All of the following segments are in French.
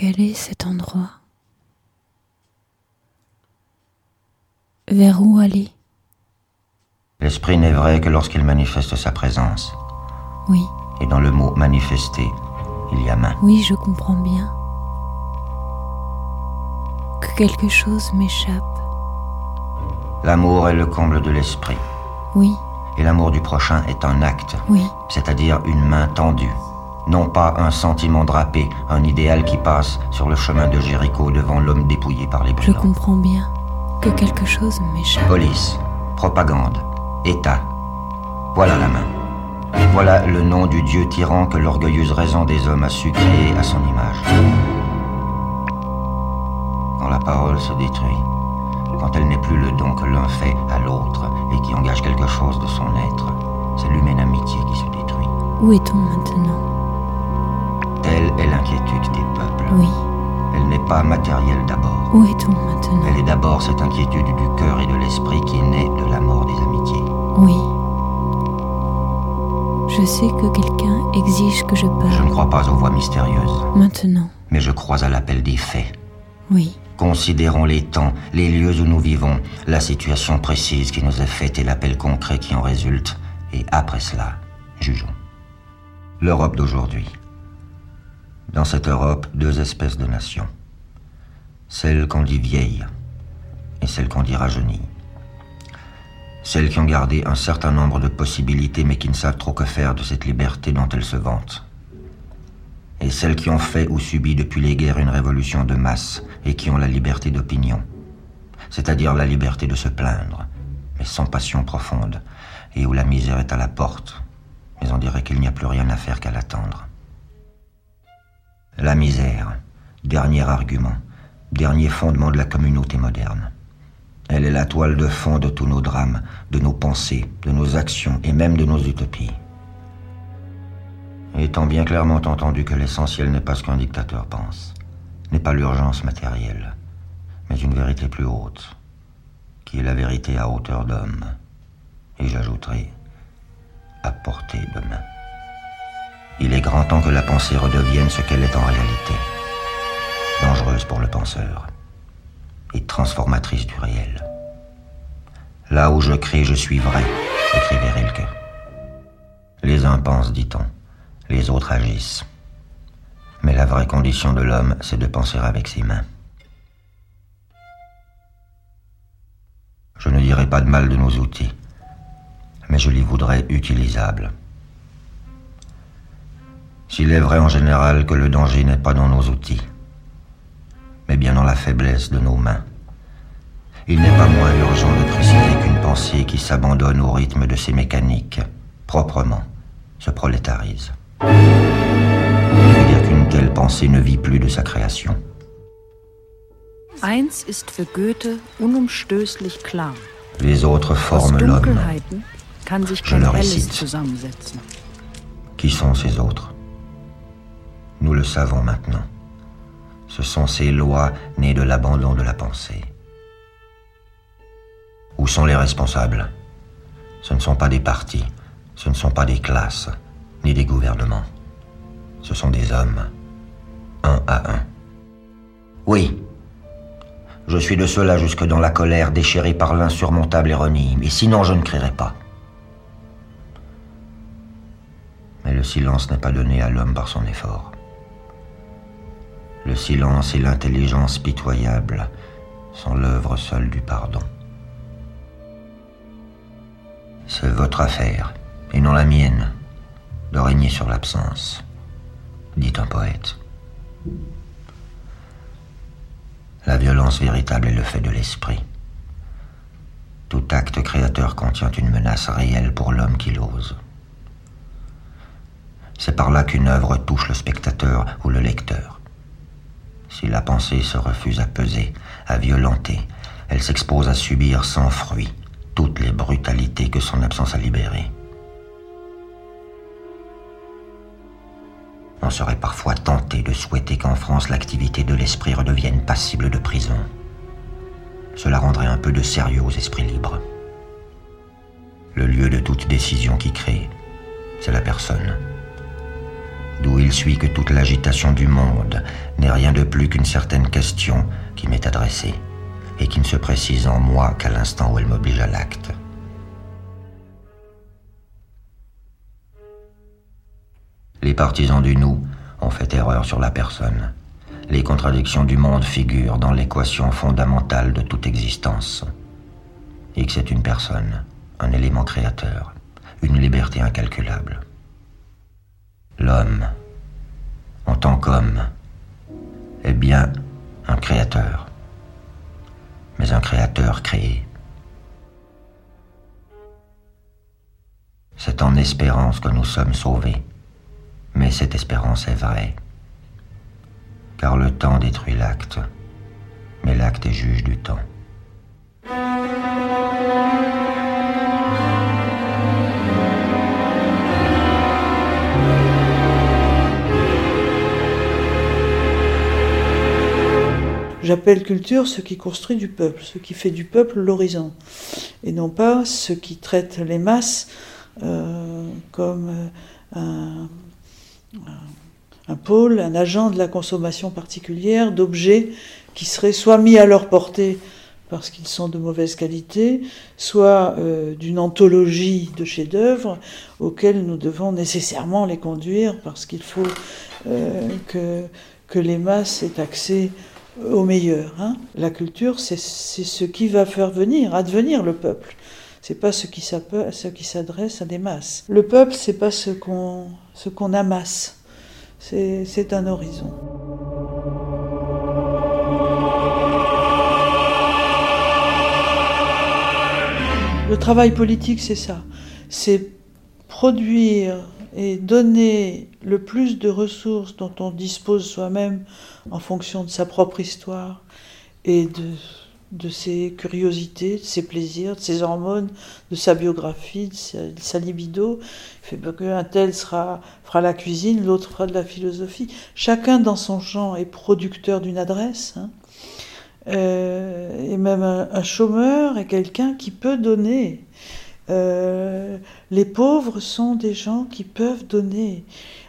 Quel est cet endroit? Vers où aller? L'esprit n'est vrai que lorsqu'il manifeste sa présence. Oui. Et dans le mot manifester, il y a main. Oui, je comprends bien. Que quelque chose m'échappe. L'amour est le comble de l'esprit. Oui. Et l'amour du prochain est un acte. Oui. C'est-à-dire une main tendue. Non pas un sentiment drapé, un idéal qui passe sur le chemin de Jéricho devant l'homme dépouillé par les brigands. Je comprends bien que quelque chose m'échappe. Police, propagande, État. Voilà la main. Voilà le nom du Dieu tyran que l'orgueilleuse raison des hommes a su créer à son image. Quand la parole se détruit, quand elle n'est plus le don que l'un fait à l'autre et qui engage quelque chose de son être, c'est l'humaine amitié qui se détruit. Où est-on maintenant? Telle est l'inquiétude des peuples. Oui. Elle n'est pas matérielle d'abord. Où est-on maintenant? Elle est d'abord cette inquiétude du cœur et de l'esprit qui naît de la mort des amitiés. Oui. Je sais que quelqu'un exige que je parle. Je ne crois pas aux voix mystérieuses. Maintenant. Mais je crois à l'appel des faits. Oui. Considérons les temps, les lieux où nous vivons, la situation précise qui nous est faite et l'appel concret qui en résulte. Et après cela, jugeons. L'Europe d'aujourd'hui. Dans cette Europe, deux espèces de nations. Celle qu'on dit vieille et celle qu'on dit rajeunie. Celles qui ont gardé un certain nombre de possibilités mais qui ne savent trop que faire de cette liberté dont elles se vantent. Et celles qui ont fait ou subi depuis les guerres une révolution de masse et qui ont la liberté d'opinion. C'est-à-dire la liberté de se plaindre, mais sans passion profonde, et où la misère est à la porte, mais on dirait qu'il n'y a plus rien à faire qu'à l'attendre. La misère, dernier argument, dernier fondement de la communauté moderne. Elle est la toile de fond de tous nos drames, de nos pensées, de nos actions et même de nos utopies. Étant bien clairement entendu que l'essentiel n'est pas ce qu'un dictateur pense, n'est pas l'urgence matérielle, mais une vérité plus haute, qui est la vérité à hauteur d'homme, et j'ajouterai, à portée de main. Il est grand temps que la pensée redevienne ce qu'elle est en réalité, dangereuse pour le penseur et transformatrice du réel. Là où je crie, je suis vrai, écrivait Rilke. Les uns pensent, dit-on, les autres agissent. Mais la vraie condition de l'homme, c'est de penser avec ses mains. Je ne dirai pas de mal de nos outils, mais je les voudrais utilisables. S'il est vrai en général que le danger n'est pas dans nos outils, mais bien dans la faiblesse de nos mains, il n'est pas moins urgent de préciser qu'une pensée qui s'abandonne au rythme de ses mécaniques, proprement, se prolétarise. veut dire qu'une telle pensée ne vit plus de sa création. Eins ist für Goethe unumstößlich klar. Les autres forment l'homme. Je le récite. Qui sont ces autres? Nous le savons maintenant. Ce sont ces lois nées de l'abandon de la pensée. Où sont les responsables? Ce ne sont pas des partis, ce ne sont pas des classes, ni des gouvernements. Ce sont des hommes, un à un. Oui, je suis de ceux-là jusque dans la colère déchirée par l'insurmontable ironie, et sinon je ne crierai pas. Mais le silence n'est pas donné à l'homme par son effort. Le silence et l'intelligence pitoyable sont l'œuvre seule du pardon. C'est votre affaire, et non la mienne, de régner sur l'absence, dit un poète. La violence véritable est le fait de l'esprit. Tout acte créateur contient une menace réelle pour l'homme qui l'ose. C'est par là qu'une œuvre touche le spectateur ou le lecteur. Si la pensée se refuse à peser, à violenter, elle s'expose à subir sans fruit toutes les brutalités que son absence a libérées. On serait parfois tenté de souhaiter qu'en France l'activité de l'esprit redevienne passible de prison. Cela rendrait un peu de sérieux aux esprits libres. Le lieu de toute décision qui crée, c'est la personne. D'où il suit que toute l'agitation du monde n'est rien de plus qu'une certaine question qui m'est adressée et qui ne se précise en moi qu'à l'instant où elle m'oblige à l'acte. Les partisans du nous ont fait erreur sur la personne. Les contradictions du monde figurent dans l'équation fondamentale de toute existence. X est une personne, un élément créateur, une liberté incalculable. L'homme, en tant qu'homme, est bien un créateur, mais un créateur créé. C'est en espérance que nous sommes sauvés, mais cette espérance est vraie, car le temps détruit l'acte, mais l'acte est juge du temps. J'appelle culture ce qui construit du peuple, ce qui fait du peuple l'horizon, et non pas ce qui traite les masses euh, comme un, un, pôle, un agent de la consommation particulière d'objets qui seraient soit mis à leur portée parce qu'ils sont de mauvaise qualité, soit euh, d'une anthologie de chefs-d'œuvre auxquels nous devons nécessairement les conduire parce qu'il faut euh, que, que les masses aient accès au meilleur. Hein. La culture, c'est ce qui va faire venir, advenir le peuple. C'est pas ce qui s'adresse à des masses. Le peuple, c'est pas ce qu'on qu'on amasse. C'est un horizon. Le travail politique, c'est ça. C'est produire et donner le plus de ressources dont on dispose soi-même en fonction de sa propre histoire et de, de ses curiosités, de ses plaisirs, de ses hormones, de sa biographie, de sa, libido. Il fait qu'un tel fera la cuisine, l'autre fera de la philosophie. Chacun dans son champ est producteur d'une adresse. Hein. Euh, et même un, chômeur est quelqu'un qui peut donner. Euh, les pauvres sont des gens qui peuvent donner.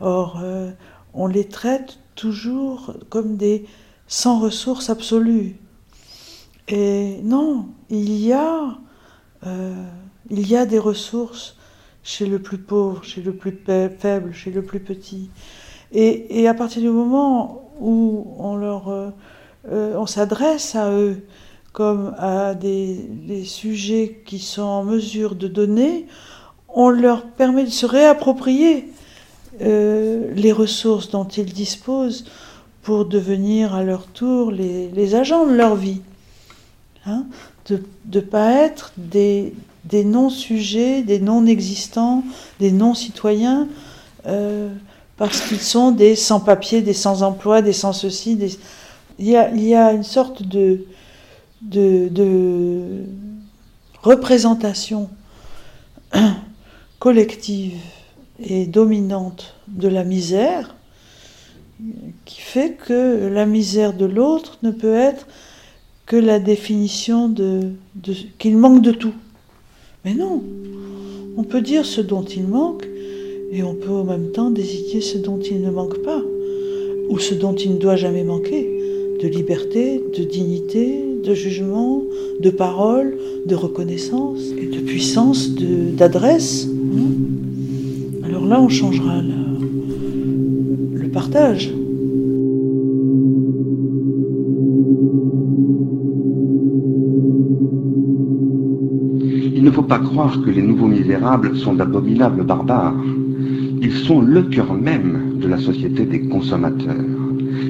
Or, euh, on les traite toujours comme des sans ressources absolues. Et non, il y a, euh, il y a des ressources chez le plus pauvre, chez le plus faible, chez le plus petit. Et, à partir du moment où on on s'adresse à eux comme à des, sujets qui sont en mesure de donner, on leur permet de se réapproprier les ressources dont ils disposent pour devenir à leur tour les, agents de leur vie. Hein, de ne pas être des, des non-sujets, des non-existants, des non-citoyens, euh, parce qu'ils sont des sans-papiers, des sans-emploi, des sans-ceci. Des... Il, il, y a, une sorte de, de, de représentation collective et dominante de la misère qui fait que la misère de l'autre ne peut être que la définition de, qu'il manque de tout. Mais non, on peut dire ce dont il manque et on peut en même temps désigner ce dont il ne manque pas ou ce dont il ne doit jamais manquer de liberté, de dignité, de jugement, de parole, de reconnaissance et de puissance d'adresse. Alors là, on changera le partage. Il ne faut pas croire que les nouveaux misérables sont d'abominables barbares. Ils sont le cœur même de la société des consommateurs.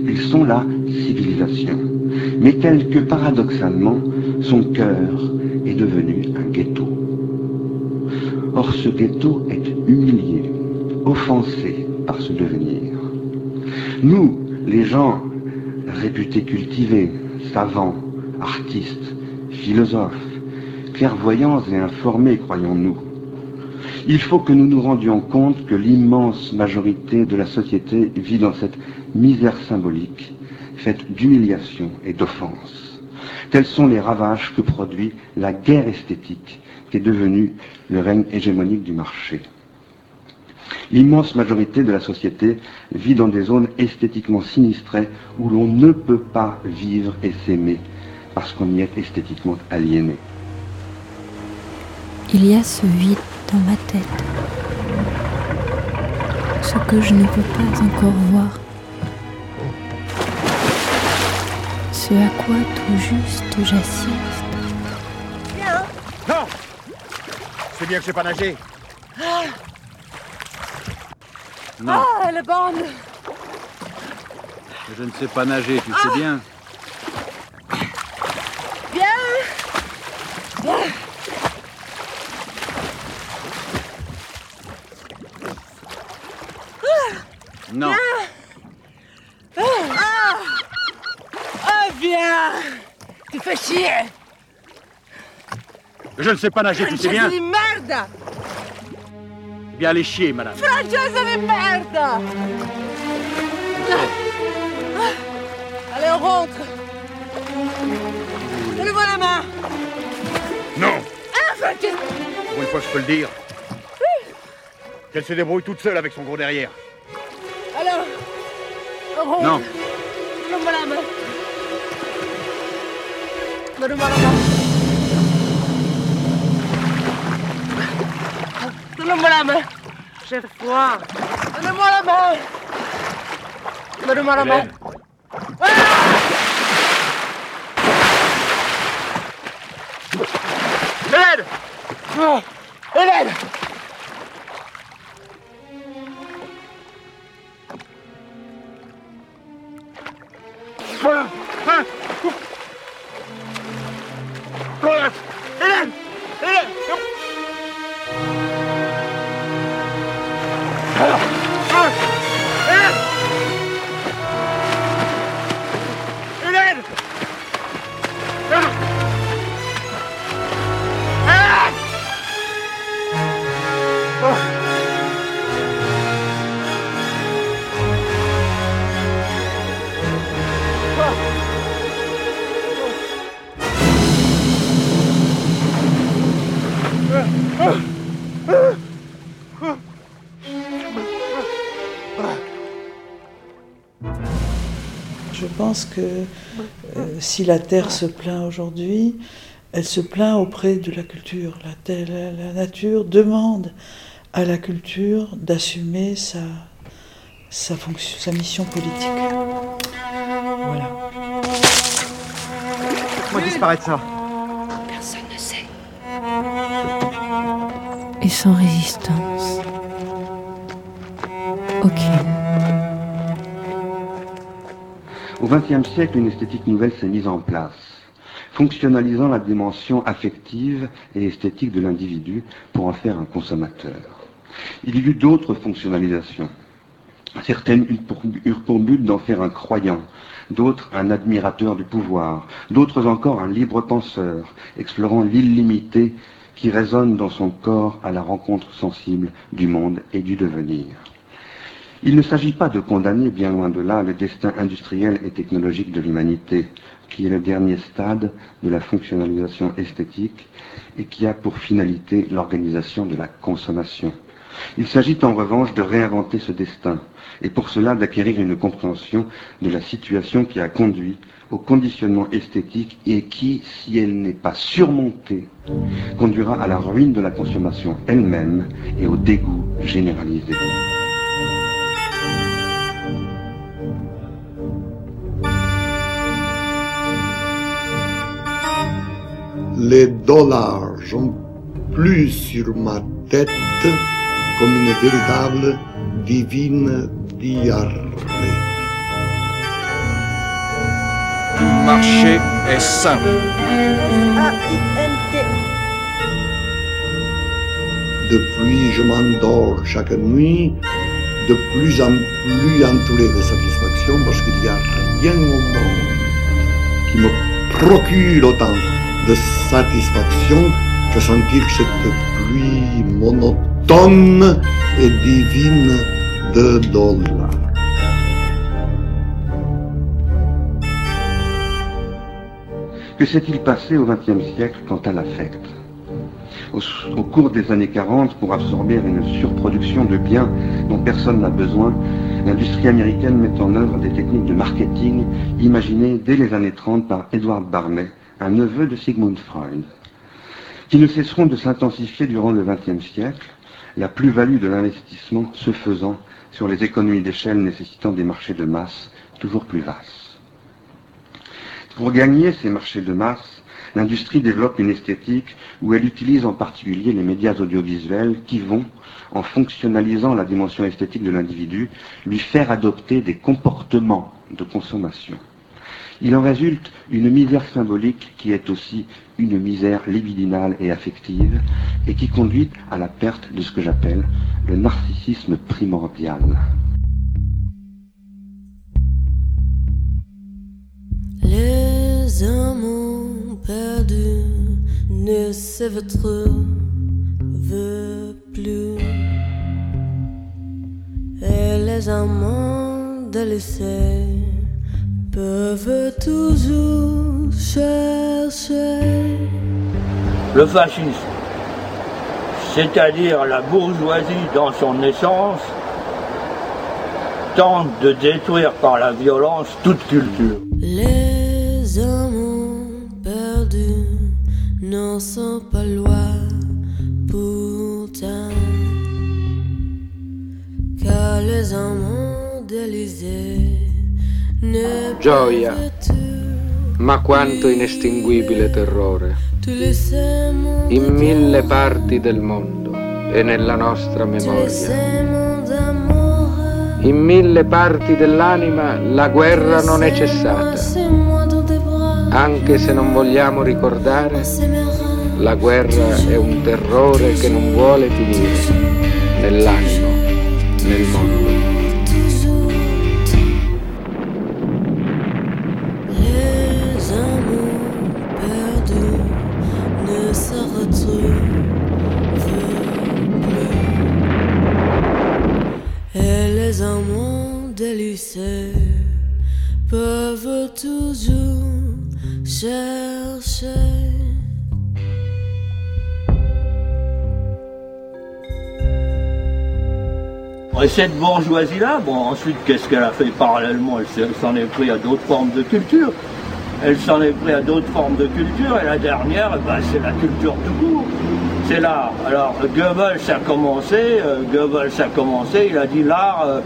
Ils sont la civilisation. Mais tel que paradoxalement, son cœur est devenu un ghetto. Or ce ghetto est humilié, offensé par ce devenir. Nous, les gens réputés cultivés, savants, artistes, philosophes, clairvoyants et informés, croyons-nous. Il faut que nous nous rendions compte que l'immense majorité de la société vit dans cette misère symbolique, faite d'humiliation et d'offense. Tels sont les ravages que produit la guerre esthétique qui est devenue le règne hégémonique du marché. L'immense majorité de la société vit dans des zones esthétiquement sinistrées où l'on ne peut pas vivre et s'aimer parce qu'on y est esthétiquement aliéné. Il y a ce vide dans ma tête, ce que je ne peux pas encore voir, ce à quoi tout juste j'assiste. Non C'est bien que je sais pas nager. Non. Ah, la bande Je ne sais pas nager, tu sais bien. Bien Non. Ah, Tu fais chier Je ne sais pas nager, tu sais bien. di merda Eh Bien aller chier, madame. Francese di merda Allez, on rentre Donne-moi la main Non Ah, Francesca Pour une fois, je peux le dire. Qu'elle se débrouille toute seule avec son gros derrière. Alors, on rentre Non. Donne-moi la main Donne-moi la main Donne-moi la main J'ai froid Donne-moi la main Donne-moi la main Hélène. Pense que euh, si la Terre se plaint aujourd'hui, elle se plaint auprès de la culture. La, terre- la- la nature demande à la culture d'assumer sa, sa, fonction, sa mission politique. Voilà. Moi disparaître ça? Personne ne sait. Et sans résistance. Aucune. Au XXe siècle, une esthétique nouvelle s'est mise en place, fonctionnalisant la dimension affective et esthétique de l'individu pour en faire un consommateur. Il y eut d'autres fonctionnalisations. Certaines eurent pour, but d'en faire un croyant, d'autres un admirateur du pouvoir, d'autres encore un libre penseur, explorant l'illimité qui résonne dans son corps à la rencontre sensible du monde et du devenir. Il ne s'agit pas de condamner, bien loin de là, le destin industriel et technologique de l'humanité, qui est le dernier stade de la fonctionnalisation esthétique et qui a pour finalité l'organisation de la consommation. Il s'agit en revanche de réinventer ce destin, et pour cela d'acquérir une compréhension de la situation qui a conduit au conditionnement esthétique et qui, si elle n'est pas surmontée, conduira à la ruine de la consommation elle-même et au dégoût généralisé. Les dollars ont plus sur ma tête comme une véritable divine diarrhée. Tout marché est sain. Depuis, je m'endors chaque nuit de plus en plus entouré de satisfaction parce qu'il n'y a rien au monde qui me procure autant de satisfaction que sentir cette pluie monotone et divine de dollars. Que s'est-il passé au XXe siècle quant à l'affect? Au, au, cours des années 40 pour absorber une surproduction de biens dont personne n'a besoin. L'industrie américaine met en œuvre des techniques de marketing imaginées dès les années 30 par Edward Barney, un neveu de Sigmund Freud, qui ne cesseront de s'intensifier durant le XXe siècle, la plus-value de l'investissement se faisant sur les économies d'échelle nécessitant des marchés de masse toujours plus vastes. Pour gagner ces marchés de masse, l'industrie développe une esthétique où elle utilise en particulier les médias audiovisuels qui vont, en fonctionnalisant la dimension esthétique de l'individu, lui faire adopter des comportements de consommation. Il en résulte une misère symbolique qui est aussi une misère libidinale et affective et qui conduit à la perte de ce que j'appelle le narcissisme primordial. Les amants perdus ne plus. Et les amants délaissés peuvent toujours chercher. Le fascisme, c'est-à-dire la bourgeoisie dans son essence, tente de détruire par la violence toute culture. Les hommes perdus n'en sont pas loin pourtant, car les d'Élysée ne Gioia, ma quanto inestinguibile terrore, in mille parti del mondo e nella nostra memoria. In mille parti dell'anima la guerra non è cessata. Anche se non vogliamo ricordare, la guerra è un terrore che non vuole finire nell'animo, nel mondo. Toujours chercher. Et cette bourgeoisie-là, bon, ensuite, qu'est-ce qu'elle a fait parallèlement? Elle s'en est pris à d'autres formes de culture. Elle s'en est pris à d'autres formes de culture. Et la dernière, ben, c'est la culture tout court. C'est l'art. Alors, Goebbels a commencé, euh, Goebbels a commencé, il a dit l'art, euh,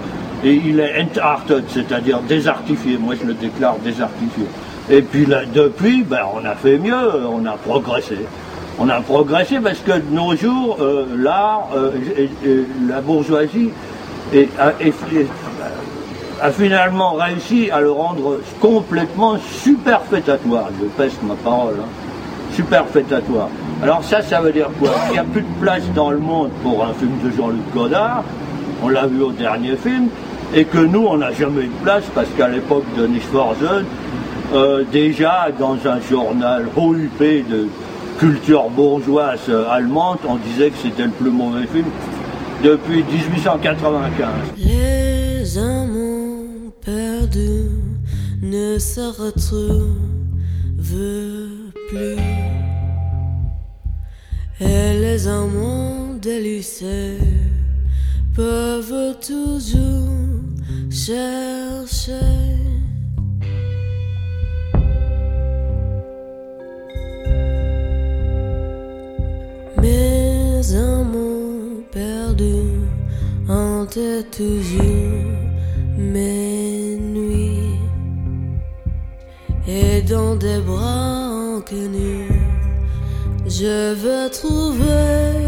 et il est entarted, c'est-à-dire désartifié. Moi, je le déclare désartifié. Et puis là, depuis, ben, on a fait mieux, on a progressé. On a progressé parce que de nos jours, euh, l'art, euh, la bourgeoisie a, finalement réussi à le rendre complètement superfétatoire. Je pèse ma parole. Hein. Superfétatoire. Alors ça, ça veut dire quoi? Il n'y a plus de place dans le monde pour un film de Jean-Luc Godard. On l'a vu au dernier film et que nous, on n'a jamais eu de place parce qu'à l'époque de Nisforzen, euh, déjà dans un journal OUP de culture bourgeoise allemande, on disait que c'était le plus mauvais film depuis 1895. Les amants perdus ne se retrouvent plus. Et les amants délicés peuvent toujours chercher. Mes amours perdus hantent toujours mes nuits et dans des bras inconnus, je veux trouver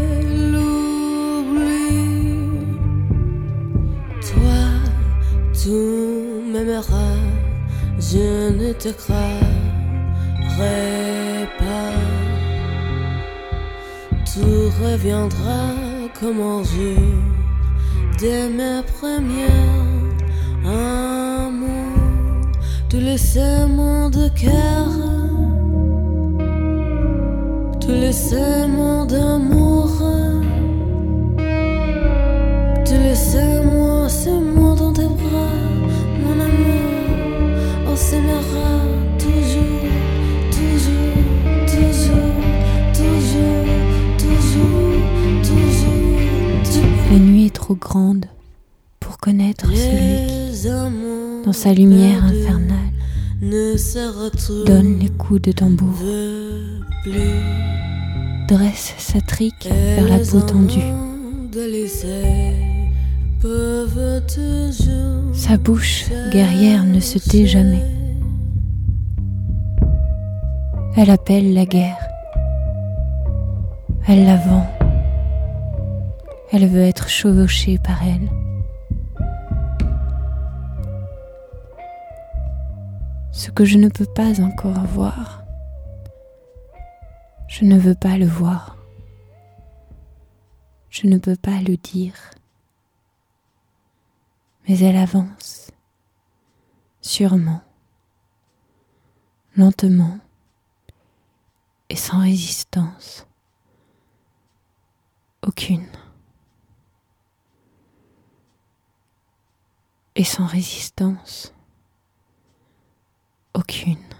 je ne te croirai pas. Tout reviendra comme un jour dès mes premiers amours. Tous les serments de cœur, tous les serments d'amour, tous les serments, c'est moi dans tes bras la nuit est trop grande pour connaître celui qui, dans sa lumière infernale, donne les coups de tambour, dresse sa trique vers la peau tendue. Sa bouche guerrière ne se tait jamais. Elle appelle la guerre. Elle la vend. Elle veut être chevauchée par elle. Ce que je ne peux pas encore voir, je ne veux pas le voir. Je ne peux pas le dire. Mais elle avance, sûrement, lentement et sans résistance. Aucune. Et sans résistance. Aucune.